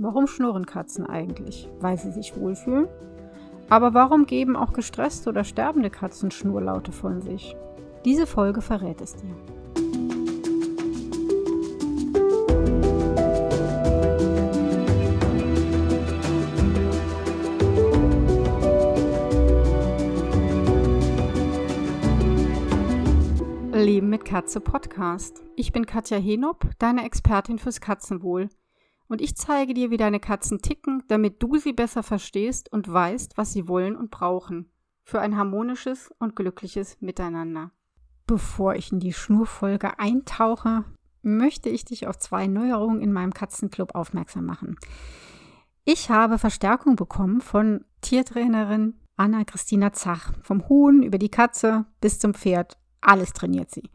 Warum schnurren Katzen eigentlich? Weil sie sich wohlfühlen? Aber warum geben auch gestresste oder sterbende Katzen Schnurlaute von sich? Diese Folge verrät es dir. Leben mit Katze Podcast. Ich bin Katja Henop, deine Expertin fürs Katzenwohl. Und ich zeige dir, wie deine Katzen ticken, damit du sie besser verstehst und weißt, was sie wollen und brauchen. Für ein harmonisches und glückliches Miteinander. Bevor ich in die Schnurfolge eintauche, möchte ich dich auf zwei Neuerungen in meinem Katzenclub aufmerksam machen. Ich habe Verstärkung bekommen von Tiertrainerin Anna-Christina Zach. Vom Huhn über die Katze bis zum Pferd alles trainiert sie.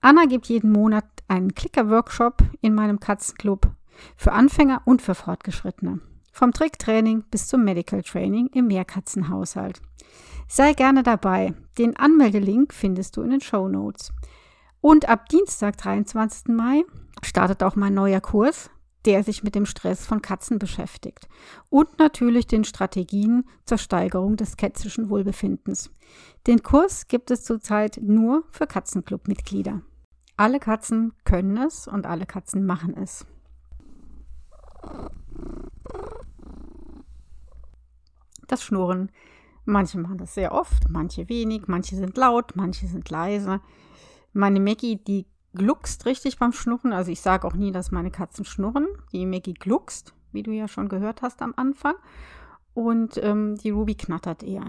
Anna gibt jeden Monat einen Clicker-Workshop in meinem Katzenclub für Anfänger und für Fortgeschrittene. Vom Tricktraining bis zum Medical Training im Mehrkatzenhaushalt. Sei gerne dabei. Den Anmeldelink findest du in den Show Notes. Und ab Dienstag, 23. Mai, startet auch mein neuer Kurs der sich mit dem Stress von Katzen beschäftigt und natürlich den Strategien zur Steigerung des kätzischen Wohlbefindens. Den Kurs gibt es zurzeit nur für Katzenclub-Mitglieder. Alle Katzen können es und alle Katzen machen es. Das Schnurren. Manche machen das sehr oft, manche wenig, manche sind laut, manche sind leise. Meine Maggie, die gluckst richtig beim Schnurren. Also ich sage auch nie, dass meine Katzen schnurren. Die Maggie gluckst, wie du ja schon gehört hast am Anfang. Und ähm, die Ruby knattert eher.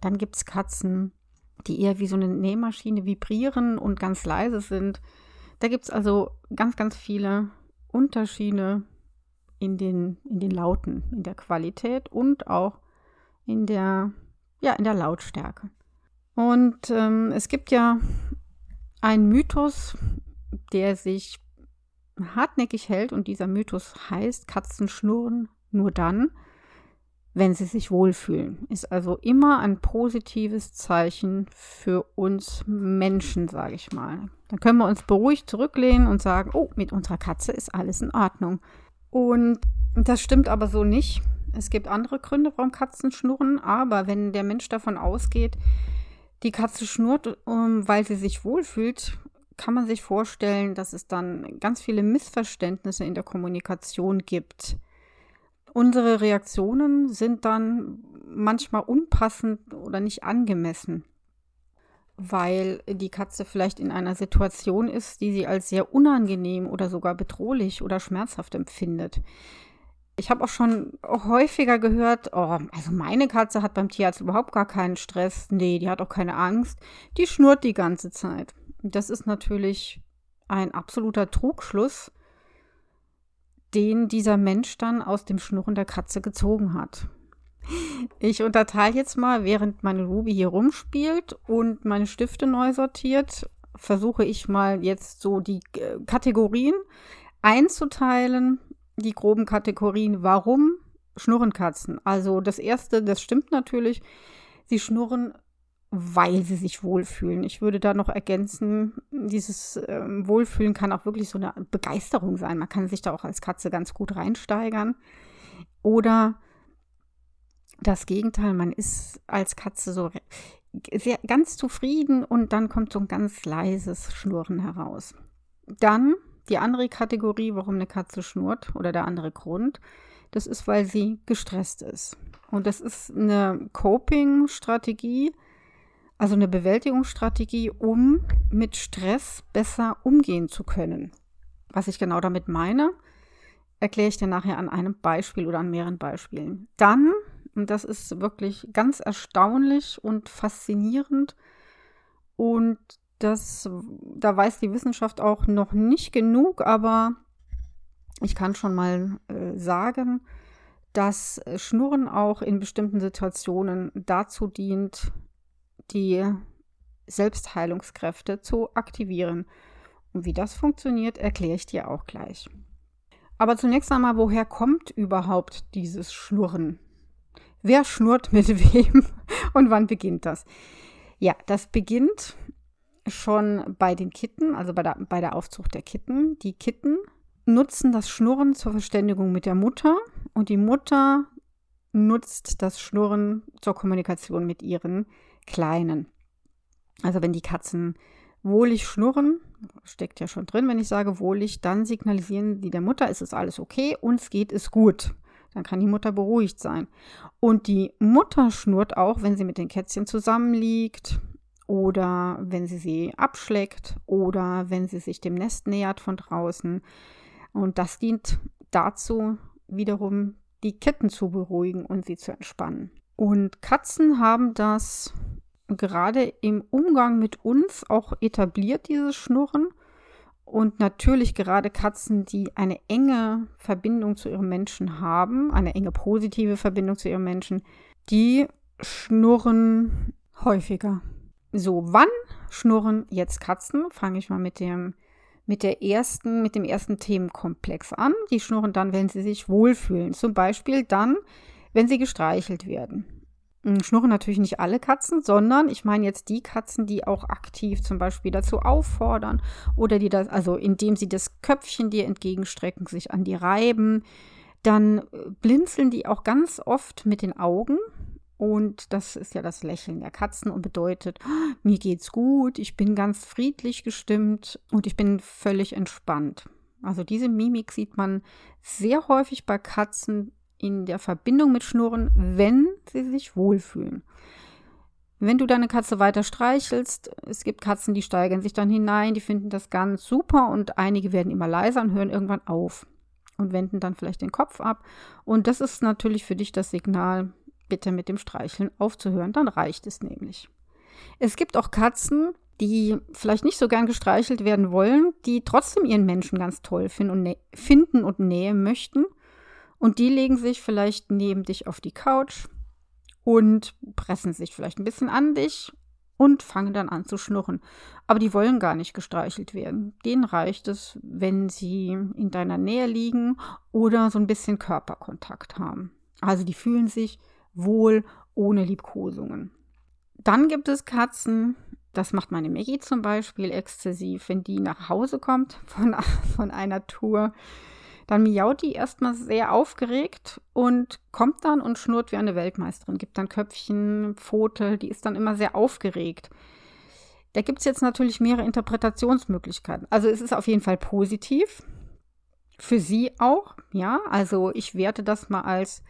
Dann gibt es Katzen, die eher wie so eine Nähmaschine vibrieren und ganz leise sind. Da gibt es also ganz, ganz viele Unterschiede in den, in den Lauten, in der Qualität und auch in der, ja, in der Lautstärke. Und ähm, es gibt ja einen Mythos, der sich hartnäckig hält und dieser Mythos heißt, Katzen schnurren nur dann, wenn sie sich wohlfühlen. Ist also immer ein positives Zeichen für uns Menschen, sage ich mal. Dann können wir uns beruhigt zurücklehnen und sagen, oh, mit unserer Katze ist alles in Ordnung. Und das stimmt aber so nicht. Es gibt andere Gründe, warum Katzen schnurren, aber wenn der Mensch davon ausgeht, die Katze schnurrt, weil sie sich wohlfühlt, kann man sich vorstellen, dass es dann ganz viele Missverständnisse in der Kommunikation gibt. Unsere Reaktionen sind dann manchmal unpassend oder nicht angemessen, weil die Katze vielleicht in einer Situation ist, die sie als sehr unangenehm oder sogar bedrohlich oder schmerzhaft empfindet. Ich habe auch schon häufiger gehört, oh, also meine Katze hat beim Tierarzt überhaupt gar keinen Stress. Nee, die hat auch keine Angst. Die schnurrt die ganze Zeit. Das ist natürlich ein absoluter Trugschluss, den dieser Mensch dann aus dem Schnurren der Katze gezogen hat. Ich unterteile jetzt mal, während meine Ruby hier rumspielt und meine Stifte neu sortiert, versuche ich mal jetzt so die äh, Kategorien einzuteilen die groben Kategorien. Warum schnurren Katzen? Also das erste, das stimmt natürlich. Sie schnurren, weil sie sich wohlfühlen. Ich würde da noch ergänzen, dieses ähm, Wohlfühlen kann auch wirklich so eine Begeisterung sein. Man kann sich da auch als Katze ganz gut reinsteigern. Oder das Gegenteil, man ist als Katze so sehr, ganz zufrieden und dann kommt so ein ganz leises Schnurren heraus. Dann die andere Kategorie, warum eine Katze schnurrt oder der andere Grund, das ist, weil sie gestresst ist. Und das ist eine Coping-Strategie, also eine Bewältigungsstrategie, um mit Stress besser umgehen zu können. Was ich genau damit meine, erkläre ich dir nachher an einem Beispiel oder an mehreren Beispielen. Dann, und das ist wirklich ganz erstaunlich und faszinierend und das, da weiß die Wissenschaft auch noch nicht genug, aber ich kann schon mal äh, sagen, dass Schnurren auch in bestimmten Situationen dazu dient, die Selbstheilungskräfte zu aktivieren. Und wie das funktioniert, erkläre ich dir auch gleich. Aber zunächst einmal, woher kommt überhaupt dieses Schnurren? Wer schnurrt mit wem und wann beginnt das? Ja, das beginnt schon bei den Kitten, also bei der, bei der Aufzucht der Kitten. Die Kitten nutzen das Schnurren zur Verständigung mit der Mutter und die Mutter nutzt das Schnurren zur Kommunikation mit ihren Kleinen. Also wenn die Katzen wohlig schnurren, steckt ja schon drin, wenn ich sage wohlig, dann signalisieren die der Mutter, es ist alles okay, uns geht es gut. Dann kann die Mutter beruhigt sein. Und die Mutter schnurrt auch, wenn sie mit den Kätzchen zusammenliegt oder wenn sie sie abschlägt oder wenn sie sich dem Nest nähert von draußen. Und das dient dazu, wiederum die Kitten zu beruhigen und sie zu entspannen. Und Katzen haben das gerade im Umgang mit uns auch etabliert, dieses Schnurren. Und natürlich gerade Katzen, die eine enge Verbindung zu ihrem Menschen haben, eine enge positive Verbindung zu ihrem Menschen, die schnurren häufiger. So, wann schnurren jetzt Katzen? Fange ich mal mit dem mit der ersten, mit dem ersten Themenkomplex an. Die schnurren dann, wenn sie sich wohlfühlen. Zum Beispiel dann, wenn sie gestreichelt werden. Hm, schnurren natürlich nicht alle Katzen, sondern ich meine jetzt die Katzen, die auch aktiv zum Beispiel dazu auffordern oder die das, also indem sie das Köpfchen dir entgegenstrecken, sich an die reiben. Dann äh, blinzeln die auch ganz oft mit den Augen. Und das ist ja das Lächeln der Katzen und bedeutet, oh, mir geht's gut, ich bin ganz friedlich gestimmt und ich bin völlig entspannt. Also diese Mimik sieht man sehr häufig bei Katzen in der Verbindung mit Schnurren, wenn sie sich wohlfühlen. Wenn du deine Katze weiter streichelst, es gibt Katzen, die steigern sich dann hinein, die finden das ganz super und einige werden immer leiser und hören irgendwann auf und wenden dann vielleicht den Kopf ab. Und das ist natürlich für dich das Signal, bitte mit dem Streicheln aufzuhören, dann reicht es nämlich. Es gibt auch Katzen, die vielleicht nicht so gern gestreichelt werden wollen, die trotzdem ihren Menschen ganz toll finden und, finden und Nähe möchten. Und die legen sich vielleicht neben dich auf die Couch und pressen sich vielleicht ein bisschen an dich und fangen dann an zu schnurren. Aber die wollen gar nicht gestreichelt werden. Denen reicht es, wenn sie in deiner Nähe liegen oder so ein bisschen Körperkontakt haben. Also die fühlen sich wohl ohne Liebkosungen. Dann gibt es Katzen, das macht meine Maggie zum Beispiel exzessiv, wenn die nach Hause kommt von, von einer Tour. Dann miaut die erstmal sehr aufgeregt und kommt dann und schnurrt wie eine Weltmeisterin, gibt dann Köpfchen, Pfote, die ist dann immer sehr aufgeregt. Da gibt es jetzt natürlich mehrere Interpretationsmöglichkeiten. Also es ist auf jeden Fall positiv. Für sie auch, ja. Also ich werte das mal als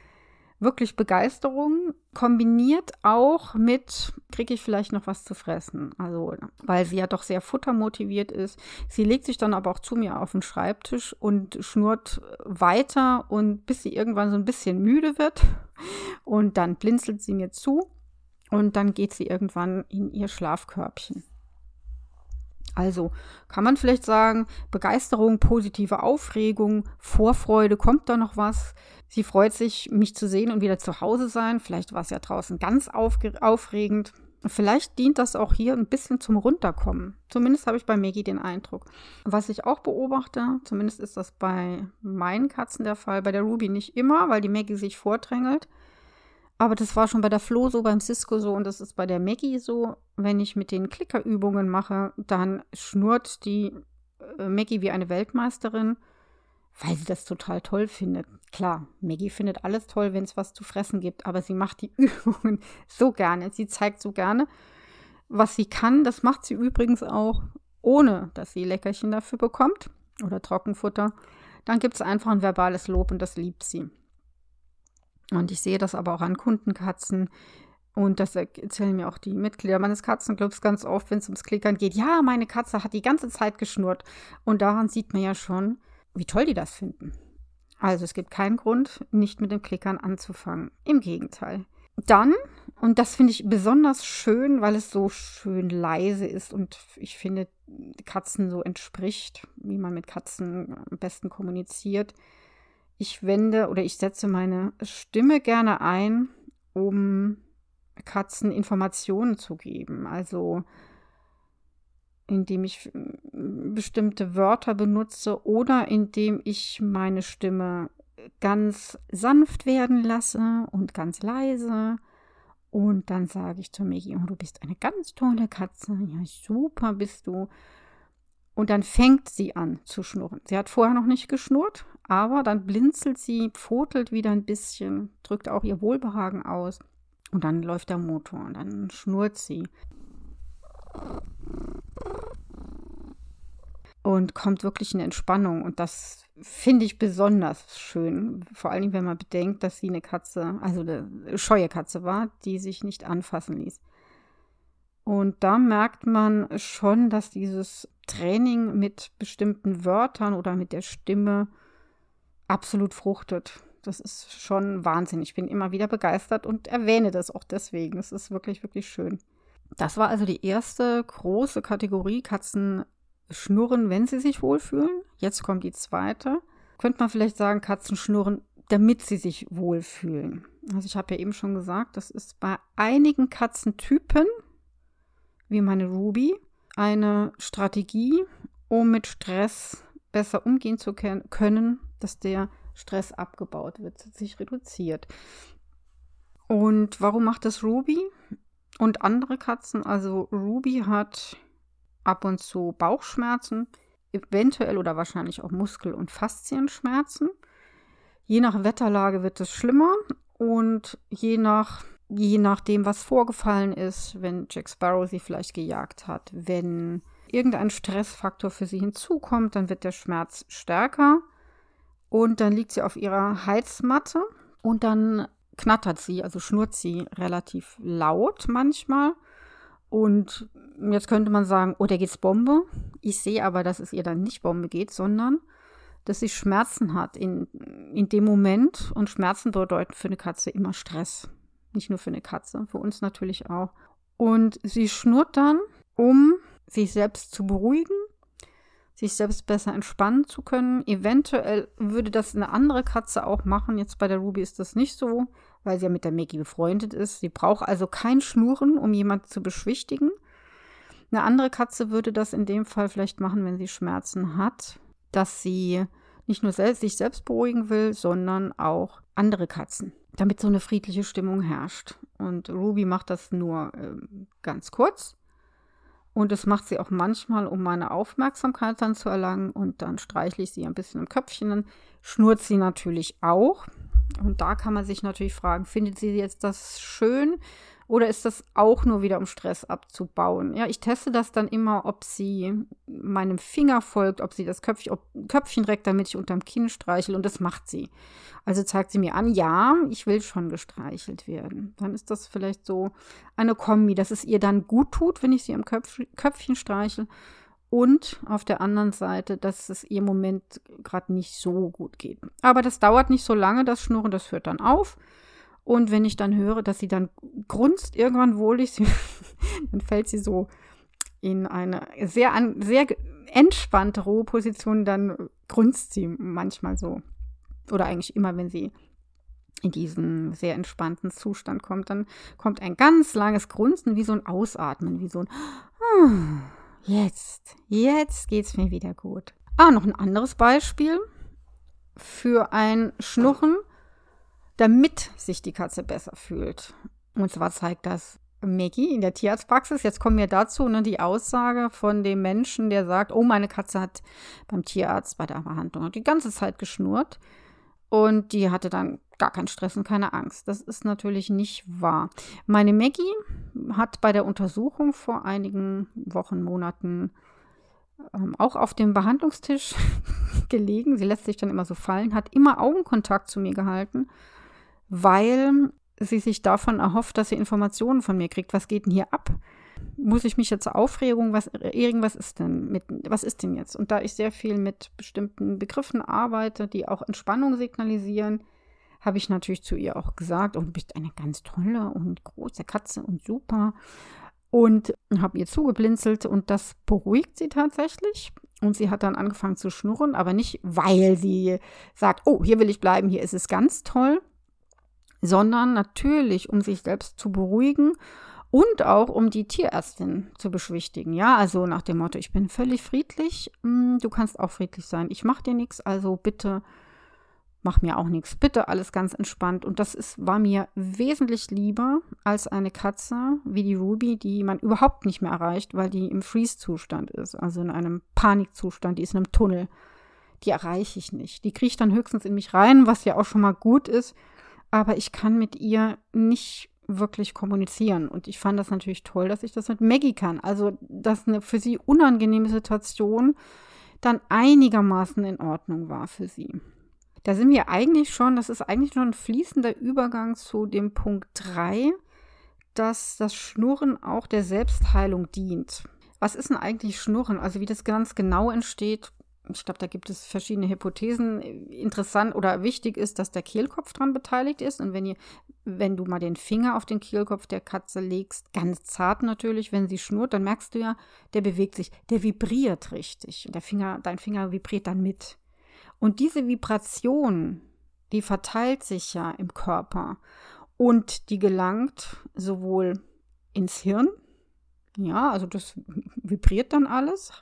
wirklich Begeisterung, kombiniert auch mit, kriege ich vielleicht noch was zu fressen. Also, weil sie ja doch sehr futtermotiviert ist. Sie legt sich dann aber auch zu mir auf den Schreibtisch und schnurrt weiter und bis sie irgendwann so ein bisschen müde wird. Und dann blinzelt sie mir zu und dann geht sie irgendwann in ihr Schlafkörbchen. Also kann man vielleicht sagen, Begeisterung, positive Aufregung, Vorfreude, kommt da noch was? Sie freut sich, mich zu sehen und wieder zu Hause sein. Vielleicht war es ja draußen ganz aufregend. Vielleicht dient das auch hier ein bisschen zum Runterkommen. Zumindest habe ich bei Maggie den Eindruck. Was ich auch beobachte, zumindest ist das bei meinen Katzen der Fall, bei der Ruby nicht immer, weil die Maggie sich vordrängelt. Aber das war schon bei der Flo so, beim Cisco so und das ist bei der Maggie so. Wenn ich mit den Klickerübungen mache, dann schnurrt die äh, Maggie wie eine Weltmeisterin, weil sie das total toll findet. Klar, Maggie findet alles toll, wenn es was zu fressen gibt, aber sie macht die Übungen so gerne. Sie zeigt so gerne, was sie kann. Das macht sie übrigens auch, ohne dass sie Leckerchen dafür bekommt oder Trockenfutter. Dann gibt es einfach ein verbales Lob und das liebt sie. Und ich sehe das aber auch an Kundenkatzen. Und das erzählen mir auch die Mitglieder meines Katzenclubs ganz oft, wenn es ums Klickern geht. Ja, meine Katze hat die ganze Zeit geschnurrt. Und daran sieht man ja schon, wie toll die das finden. Also es gibt keinen Grund, nicht mit dem Klickern anzufangen. Im Gegenteil. Dann, und das finde ich besonders schön, weil es so schön leise ist und ich finde, Katzen so entspricht, wie man mit Katzen am besten kommuniziert ich wende oder ich setze meine Stimme gerne ein, um Katzen Informationen zu geben. Also indem ich bestimmte Wörter benutze oder indem ich meine Stimme ganz sanft werden lasse und ganz leise Und dann sage ich zu Maggie, oh, du bist eine ganz tolle Katze. Ja, super bist du. Und dann fängt sie an zu schnurren. Sie hat vorher noch nicht geschnurrt, aber dann blinzelt sie, pfotelt wieder ein bisschen, drückt auch ihr Wohlbehagen aus. Und dann läuft der Motor und dann schnurrt sie. Und kommt wirklich in Entspannung. Und das finde ich besonders schön. Vor allem, wenn man bedenkt, dass sie eine Katze, also eine scheue Katze war, die sich nicht anfassen ließ. Und da merkt man schon, dass dieses Training mit bestimmten Wörtern oder mit der Stimme absolut fruchtet. Das ist schon Wahnsinn. Ich bin immer wieder begeistert und erwähne das auch deswegen. Es ist wirklich, wirklich schön. Das war also die erste große Kategorie Katzen schnurren, wenn sie sich wohlfühlen. Jetzt kommt die zweite. Könnte man vielleicht sagen, Katzen schnurren, damit sie sich wohlfühlen. Also ich habe ja eben schon gesagt, das ist bei einigen Katzentypen, wie meine Ruby, eine Strategie, um mit Stress besser umgehen zu können, dass der Stress abgebaut wird, sich reduziert. Und warum macht das Ruby und andere Katzen? Also Ruby hat ab und zu Bauchschmerzen, eventuell oder wahrscheinlich auch Muskel- und Faszienschmerzen. Je nach Wetterlage wird es schlimmer und je nach je nachdem, was vorgefallen ist, wenn Jack Sparrow sie vielleicht gejagt hat, wenn irgendein Stressfaktor für sie hinzukommt, dann wird der Schmerz stärker und dann liegt sie auf ihrer Heizmatte und dann knattert sie, also schnurrt sie relativ laut manchmal. Und jetzt könnte man sagen, oh, der geht's Bombe. Ich sehe aber, dass es ihr dann nicht Bombe geht, sondern dass sie Schmerzen hat in, in dem Moment. Und Schmerzen bedeuten für eine Katze immer Stress. Nicht nur für eine Katze, für uns natürlich auch. Und sie schnurrt dann, um sich selbst zu beruhigen, sich selbst besser entspannen zu können. Eventuell würde das eine andere Katze auch machen. Jetzt bei der Ruby ist das nicht so, weil sie ja mit der Maggie befreundet ist. Sie braucht also kein Schnurren, um jemanden zu beschwichtigen. Eine andere Katze würde das in dem Fall vielleicht machen, wenn sie Schmerzen hat, dass sie nicht nur selbst, sich selbst beruhigen will, sondern auch andere Katzen damit so eine friedliche Stimmung herrscht. Und Ruby macht das nur äh, ganz kurz. Und das macht sie auch manchmal, um meine Aufmerksamkeit dann zu erlangen. Und dann streichle ich sie ein bisschen im Köpfchen. Dann schnurrt sie natürlich auch. Und da kann man sich natürlich fragen, findet sie jetzt das schön oder ist das auch nur wieder, um Stress abzubauen? Ja, ich teste das dann immer, ob sie meinem Finger folgt, ob sie das Köpfchen, ob, Köpfchen reckt, damit ich unterm Kinn streichel. Und das macht sie. Also zeigt sie mir an, ja, ich will schon gestreichelt werden. Dann ist das vielleicht so eine Kombi, dass es ihr dann gut tut, wenn ich sie am Köpf Köpfchen streichel. Und auf der anderen Seite, dass es ihr im Moment gerade nicht so gut geht. Aber das dauert nicht so lange, das Schnurren, das hört dann auf. Und wenn ich dann höre, dass sie dann grunzt irgendwann wohlig, sie, dann fällt sie so in eine sehr, an, sehr entspannte Ruheposition, dann grunzt sie manchmal so. Oder eigentlich immer, wenn sie in diesen sehr entspannten Zustand kommt, dann kommt ein ganz langes Grunzen, wie so ein Ausatmen, wie so ein hm, Jetzt, jetzt geht's mir wieder gut. Ah, noch ein anderes Beispiel für ein Schnurren damit sich die Katze besser fühlt. Und zwar zeigt das Maggie in der Tierarztpraxis. Jetzt kommen wir dazu, ne, die Aussage von dem Menschen, der sagt, oh, meine Katze hat beim Tierarzt bei der Behandlung die ganze Zeit geschnurrt und die hatte dann gar keinen Stress und keine Angst. Das ist natürlich nicht wahr. Meine Maggie hat bei der Untersuchung vor einigen Wochen, Monaten ähm, auch auf dem Behandlungstisch gelegen. Sie lässt sich dann immer so fallen, hat immer Augenkontakt zu mir gehalten weil sie sich davon erhofft, dass sie Informationen von mir kriegt. Was geht denn hier ab? Muss ich mich jetzt Aufregung, was irgendwas ist denn mit, was ist denn jetzt? Und da ich sehr viel mit bestimmten Begriffen arbeite, die auch Entspannung signalisieren, habe ich natürlich zu ihr auch gesagt, oh, du bist eine ganz tolle und große Katze und super. Und habe ihr zugeblinzelt und das beruhigt sie tatsächlich. Und sie hat dann angefangen zu schnurren, aber nicht, weil sie sagt, oh, hier will ich bleiben, hier ist es ganz toll, sondern natürlich, um sich selbst zu beruhigen und auch um die Tierärztin zu beschwichtigen. Ja, also nach dem Motto, ich bin völlig friedlich, hm, du kannst auch friedlich sein. Ich mache dir nichts, also bitte mach mir auch nichts. Bitte alles ganz entspannt. Und das ist, war mir wesentlich lieber als eine Katze wie die Ruby, die man überhaupt nicht mehr erreicht, weil die im Freeze-Zustand ist, also in einem Panikzustand, die ist in einem Tunnel. Die erreiche ich nicht. Die kriecht dann höchstens in mich rein, was ja auch schon mal gut ist. Aber ich kann mit ihr nicht wirklich kommunizieren. Und ich fand das natürlich toll, dass ich das mit Maggie kann. Also, dass eine für sie unangenehme Situation dann einigermaßen in Ordnung war für sie. Da sind wir eigentlich schon, das ist eigentlich schon ein fließender Übergang zu dem Punkt 3, dass das Schnurren auch der Selbstheilung dient. Was ist denn eigentlich Schnurren? Also wie das ganz genau entsteht, ich glaube, da gibt es verschiedene Hypothesen. Interessant oder wichtig ist, dass der Kehlkopf dran beteiligt ist. Und wenn ihr, wenn du mal den Finger auf den Kehlkopf der Katze legst, ganz zart natürlich, wenn sie schnurrt, dann merkst du ja, der bewegt sich, der vibriert richtig. Der Finger, dein Finger vibriert dann mit. Und diese Vibration, die verteilt sich ja im Körper und die gelangt sowohl ins Hirn, ja, also das vibriert dann alles,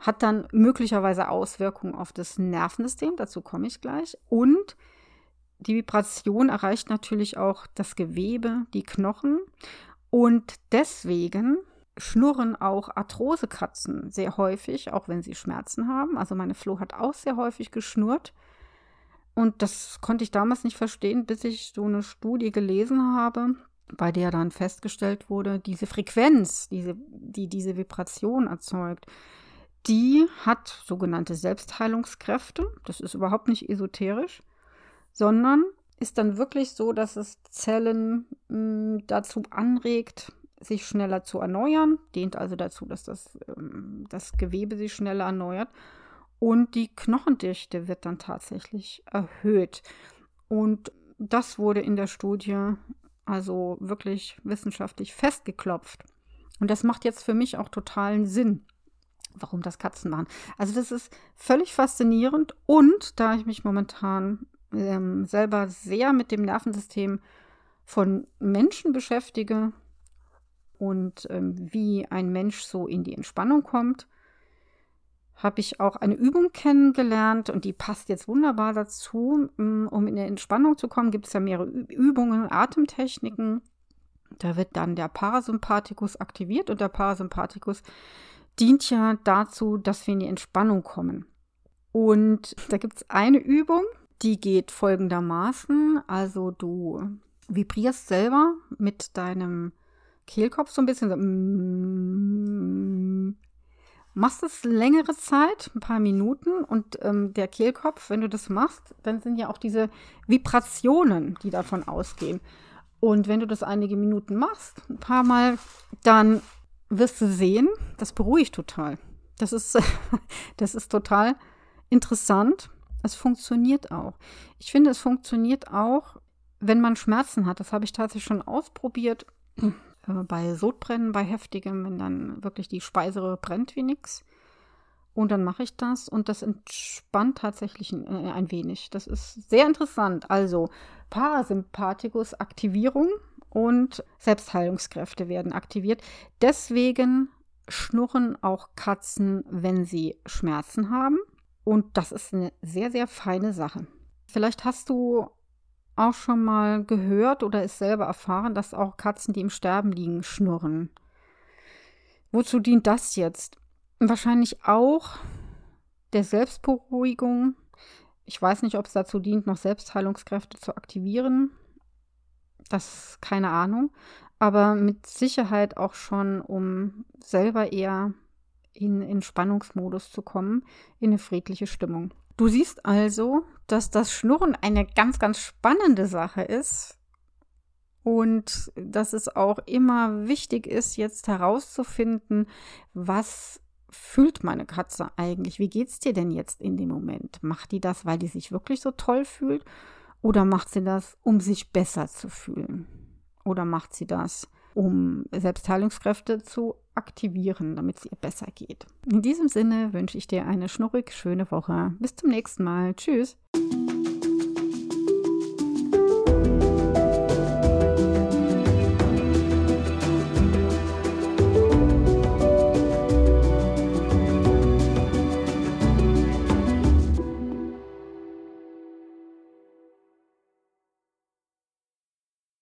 hat dann möglicherweise Auswirkungen auf das Nervensystem, dazu komme ich gleich, und die Vibration erreicht natürlich auch das Gewebe, die Knochen und deswegen schnurren auch Arthrosekatzen sehr häufig, auch wenn sie Schmerzen haben. Also meine Flo hat auch sehr häufig geschnurrt. Und das konnte ich damals nicht verstehen, bis ich so eine Studie gelesen habe, bei der dann festgestellt wurde, diese Frequenz, diese, die diese Vibration erzeugt, die hat sogenannte Selbstheilungskräfte. Das ist überhaupt nicht esoterisch, sondern ist dann wirklich so, dass es Zellen mh, hm, dazu anregt, sich schneller zu erneuern, dient also dazu, dass das, ähm, das Gewebe sich schneller erneuert. Und die Knochendichte wird dann tatsächlich erhöht. Und das wurde in der Studie also wirklich wissenschaftlich festgeklopft. Und das macht jetzt für mich auch totalen Sinn, warum das Katzen machen. Also das ist völlig faszinierend und da ich mich momentan ähm, selber sehr mit dem Nervensystem von Menschen beschäftige, und ähm, wie ein Mensch so in die Entspannung kommt, habe ich auch eine Übung kennengelernt und die passt jetzt wunderbar dazu. Mm, um in die Entspannung zu kommen, gibt es ja mehrere Übungen, Atemtechniken. Da wird dann der Parasympathikus aktiviert und der Parasympathikus dient ja dazu, dass wir in die Entspannung kommen. Und da gibt es eine Übung, die geht folgendermaßen. Also du vibrierst selber mit deinem Kehlkopf so ein bisschen machst es längere Zeit, ein paar Minuten und ähm, der Kehlkopf, wenn du das machst, dann sind ja auch diese Vibrationen, die davon ausgehen. Und wenn du das einige Minuten machst, ein paar Mal, dann wirst du sehen, das beruhigt total. Das ist, das ist total interessant. Es funktioniert auch. Ich finde, es funktioniert auch, wenn man Schmerzen hat. Das habe ich tatsächlich schon ausprobiert äh, bei Sodbrennen, bei heftigem, wenn dann wirklich die Speiseröhre brennt wie nix. Und dann mache ich das und das entspannt tatsächlich ein, äh, ein wenig. Das ist sehr interessant. Also Parasympathikus Aktivierung und Selbstheilungskräfte werden aktiviert. Deswegen schnurren auch Katzen, wenn sie Schmerzen haben. Und das ist eine sehr, sehr feine Sache. Vielleicht hast du auch schon mal gehört oder ist selber erfahren, dass auch Katzen, die im Sterben liegen, schnurren. Wozu dient das jetzt? Wahrscheinlich auch der Selbstberuhigung. Ich weiß nicht, ob es dazu dient, noch Selbstheilungskräfte zu aktivieren. Das keine Ahnung. Aber mit Sicherheit auch schon, um selber eher in Entspannungsmodus zu kommen, in eine friedliche Stimmung. Du siehst also, dass das Schnurren eine ganz, ganz spannende Sache ist und dass es auch immer wichtig ist, jetzt herauszufinden, was fühlt meine Katze eigentlich? Wie geht es dir denn jetzt in dem Moment? Macht die das, weil die sich wirklich so toll fühlt? Oder macht sie das, um sich besser zu fühlen? Oder macht sie das, um Selbstheilungskräfte zu aktivieren, damit es ihr besser geht. In diesem Sinne wünsche ich dir eine schnurrig schöne Woche. Bis zum nächsten Mal. Tschüss.